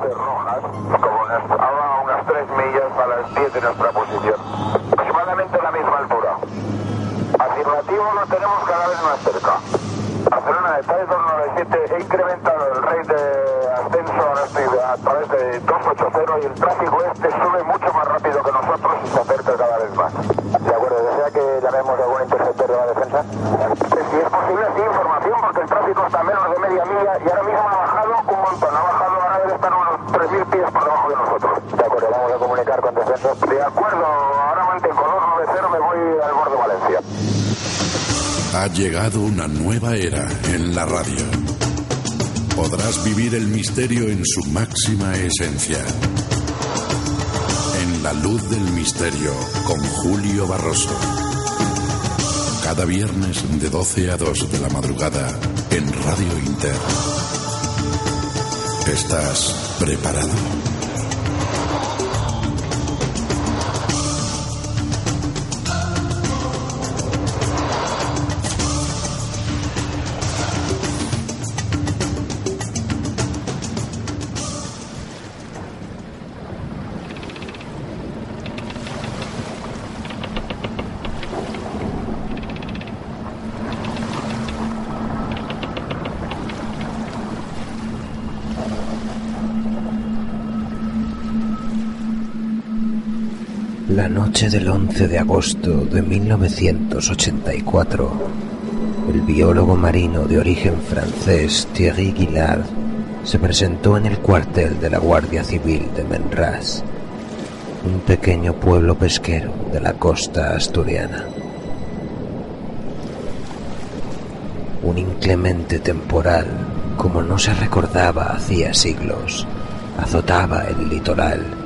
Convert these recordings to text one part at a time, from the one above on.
luces rojas, como a unas 3 millas a las 10 de nuestra posición. Aproximadamente a la misma altura. Afirmativo lo tenemos cada vez más cerca. Barcelona de 3297 he incrementado el rate de ascenso, estoy a través de 280 y el tráfico este sube mucho más rápido que nosotros y se acerca cada vez más. De acuerdo, ¿desea que llamemos a algún interceptor de la defensa? Si es posible, sí, información, porque el tráfico está a menos de media milla y ahora mismo ha bajado un montón. Ha bajado, ahora debe estar unos 3.000 pies por debajo de nosotros. De acuerdo, vamos a comunicar con descenso. De acuerdo, ahora mantengo 290, me voy al borde de Valencia. Ha llegado una nueva era en la radio. Podrás vivir el misterio en su máxima esencia. En la luz del misterio con Julio Barroso. Cada viernes de 12 a 2 de la madrugada en Radio Inter. ¿Estás preparado? La noche del 11 de agosto de 1984, el biólogo marino de origen francés Thierry Guillard se presentó en el cuartel de la Guardia Civil de Menras, un pequeño pueblo pesquero de la costa asturiana. Un inclemente temporal, como no se recordaba hacía siglos, azotaba el litoral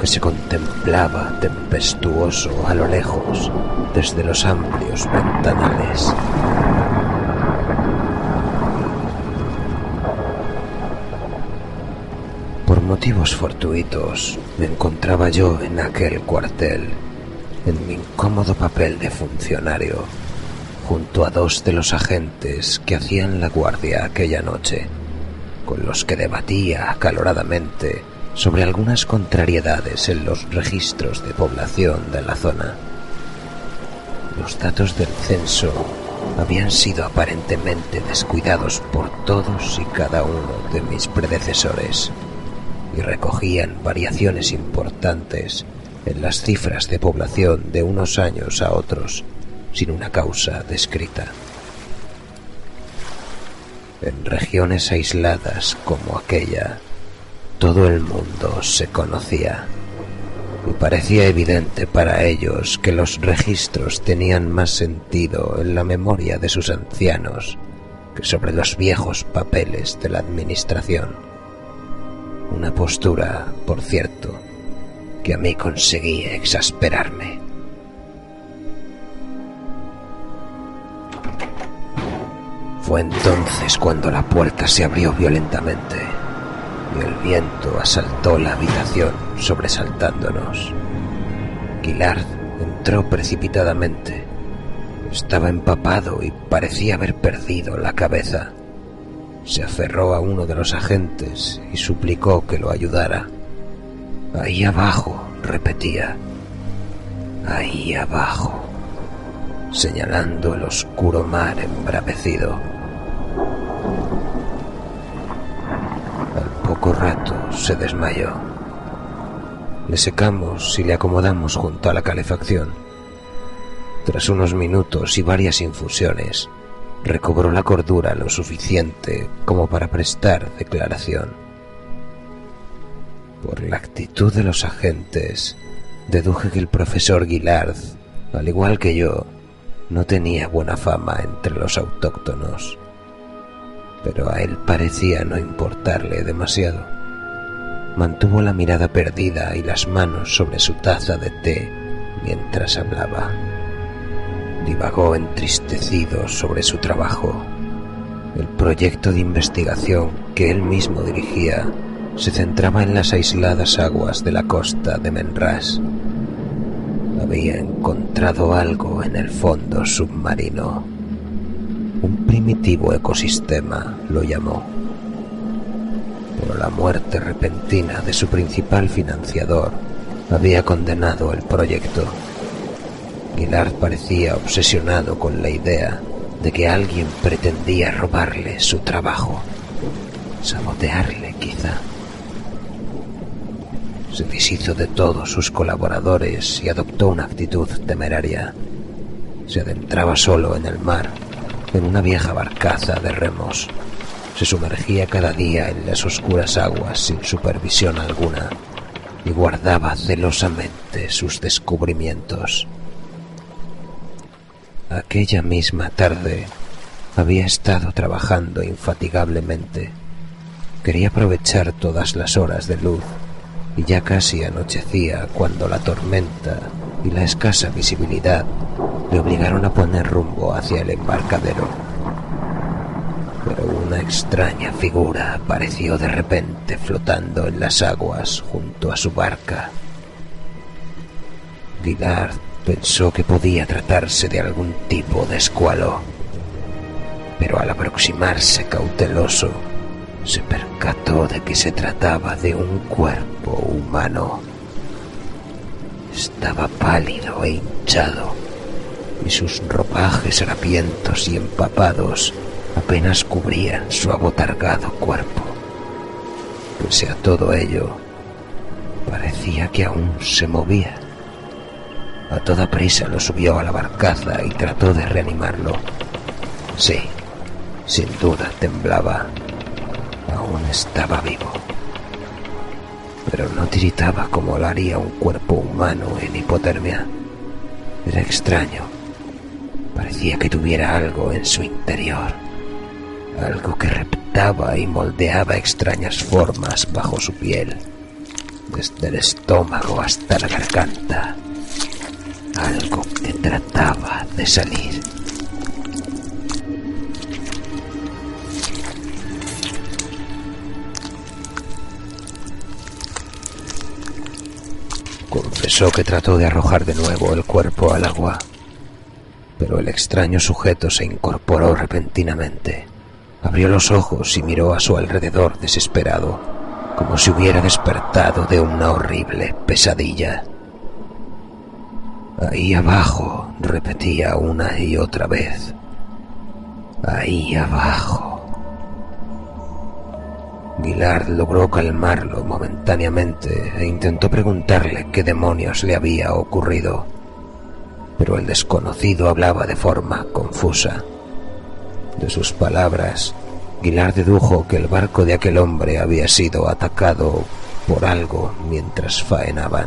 que se contemplaba tempestuoso a lo lejos desde los amplios ventanales. Por motivos fortuitos me encontraba yo en aquel cuartel, en mi incómodo papel de funcionario, junto a dos de los agentes que hacían la guardia aquella noche, con los que debatía acaloradamente sobre algunas contrariedades en los registros de población de la zona. Los datos del censo habían sido aparentemente descuidados por todos y cada uno de mis predecesores y recogían variaciones importantes en las cifras de población de unos años a otros sin una causa descrita. En regiones aisladas como aquella, todo el mundo se conocía y parecía evidente para ellos que los registros tenían más sentido en la memoria de sus ancianos que sobre los viejos papeles de la administración. Una postura, por cierto, que a mí conseguía exasperarme. Fue entonces cuando la puerta se abrió violentamente y el viento asaltó la habitación sobresaltándonos. Guillard entró precipitadamente. Estaba empapado y parecía haber perdido la cabeza. Se aferró a uno de los agentes y suplicó que lo ayudara. Ahí abajo, repetía. Ahí abajo, señalando el oscuro mar embravecido. Rato se desmayó. Le secamos y le acomodamos junto a la calefacción. Tras unos minutos y varias infusiones, recobró la cordura lo suficiente como para prestar declaración. Por la actitud de los agentes, deduje que el profesor Guillard, al igual que yo, no tenía buena fama entre los autóctonos. Pero a él parecía no importarle demasiado. Mantuvo la mirada perdida y las manos sobre su taza de té mientras hablaba. Divagó entristecido sobre su trabajo. El proyecto de investigación que él mismo dirigía se centraba en las aisladas aguas de la costa de Menras. Había encontrado algo en el fondo submarino. Un primitivo ecosistema lo llamó. Pero la muerte repentina de su principal financiador había condenado el proyecto. Gillard parecía obsesionado con la idea de que alguien pretendía robarle su trabajo, sabotearle quizá. Se deshizo de todos sus colaboradores y adoptó una actitud temeraria. Se adentraba solo en el mar, en una vieja barcaza de remos. Se sumergía cada día en las oscuras aguas sin supervisión alguna y guardaba celosamente sus descubrimientos. Aquella misma tarde había estado trabajando infatigablemente. Quería aprovechar todas las horas de luz y ya casi anochecía cuando la tormenta y la escasa visibilidad le obligaron a poner rumbo hacia el embarcadero. Pero una extraña figura apareció de repente flotando en las aguas junto a su barca. Guillard pensó que podía tratarse de algún tipo de escualo, pero al aproximarse cauteloso, se percató de que se trataba de un cuerpo humano. Estaba pálido e hinchado, y sus ropajes harapientos y empapados apenas cubrían su abotargado cuerpo. Pese a todo ello, parecía que aún se movía. A toda prisa lo subió a la barcaza y trató de reanimarlo. Sí, sin duda temblaba. Aún estaba vivo. Pero no tiritaba como lo haría un cuerpo humano en hipotermia. Era extraño. Parecía que tuviera algo en su interior. Algo que reptaba y moldeaba extrañas formas bajo su piel. Desde el estómago hasta la garganta. Algo que trataba de salir. Confesó que trató de arrojar de nuevo el cuerpo al agua, pero el extraño sujeto se incorporó repentinamente. Abrió los ojos y miró a su alrededor desesperado, como si hubiera despertado de una horrible pesadilla. Ahí abajo, repetía una y otra vez. Ahí abajo. Guillard logró calmarlo momentáneamente e intentó preguntarle qué demonios le había ocurrido. Pero el desconocido hablaba de forma confusa. De sus palabras, Guillard dedujo que el barco de aquel hombre había sido atacado por algo mientras faenaban.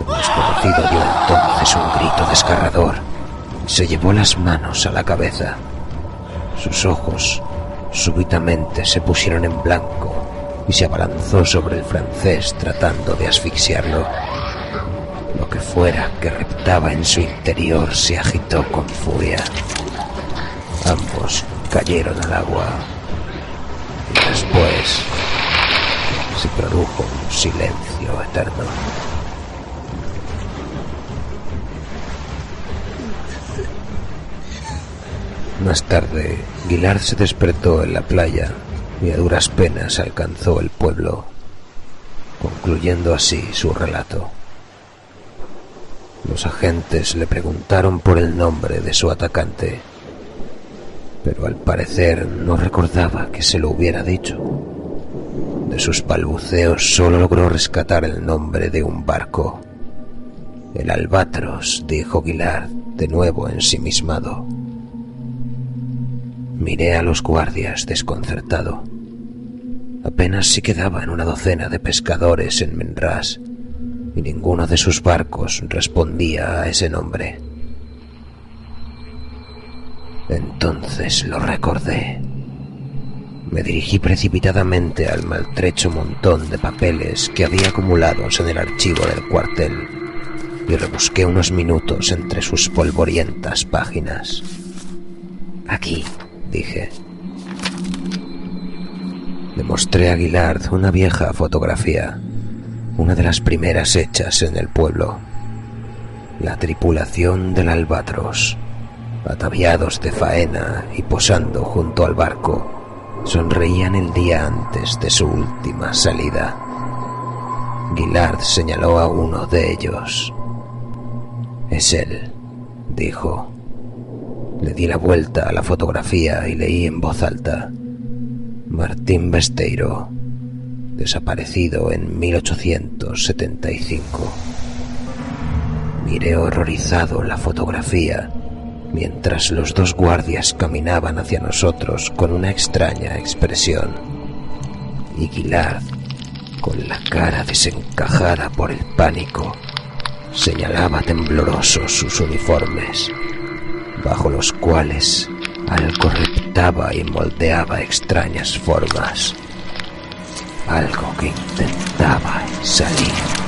El desconocido dio entonces un grito desgarrador. Se llevó las manos a la cabeza. Sus ojos súbitamente se pusieron en blanco y se abalanzó sobre el francés tratando de asfixiarlo. Fuera que reptaba en su interior se agitó con furia. Ambos cayeron al agua y después se produjo un silencio eterno. Más tarde, Guillard se despertó en la playa y a duras penas alcanzó el pueblo, concluyendo así su relato. Los agentes le preguntaron por el nombre de su atacante, pero al parecer no recordaba que se lo hubiera dicho. De sus balbuceos solo logró rescatar el nombre de un barco. El Albatros, dijo Guillard, de nuevo ensimismado. Miré a los guardias desconcertado. Apenas si quedaban una docena de pescadores en Menras y ninguno de sus barcos respondía a ese nombre. Entonces lo recordé. Me dirigí precipitadamente al maltrecho montón de papeles que había acumulados en el archivo del cuartel. y rebusqué unos minutos entre sus polvorientas páginas. Aquí, dije. Le mostré a Aguilard una vieja fotografía, una de las primeras hechas en el pueblo. La tripulación del albatros, ataviados de faena y posando junto al barco, sonreían el día antes de su última salida. Guillard señaló a uno de ellos. Es él, dijo. Le di la vuelta a la fotografía y leí en voz alta. Martín Besteiro, desaparecido en 1875. Miré horrorizado la fotografía mientras los dos guardias caminaban hacia nosotros con una extraña expresión. Y con la cara desencajada por el pánico, señalaba tembloroso sus uniformes, bajo los cuales algo reptaba y moldeaba extrañas formas. Algo que intentaba salir.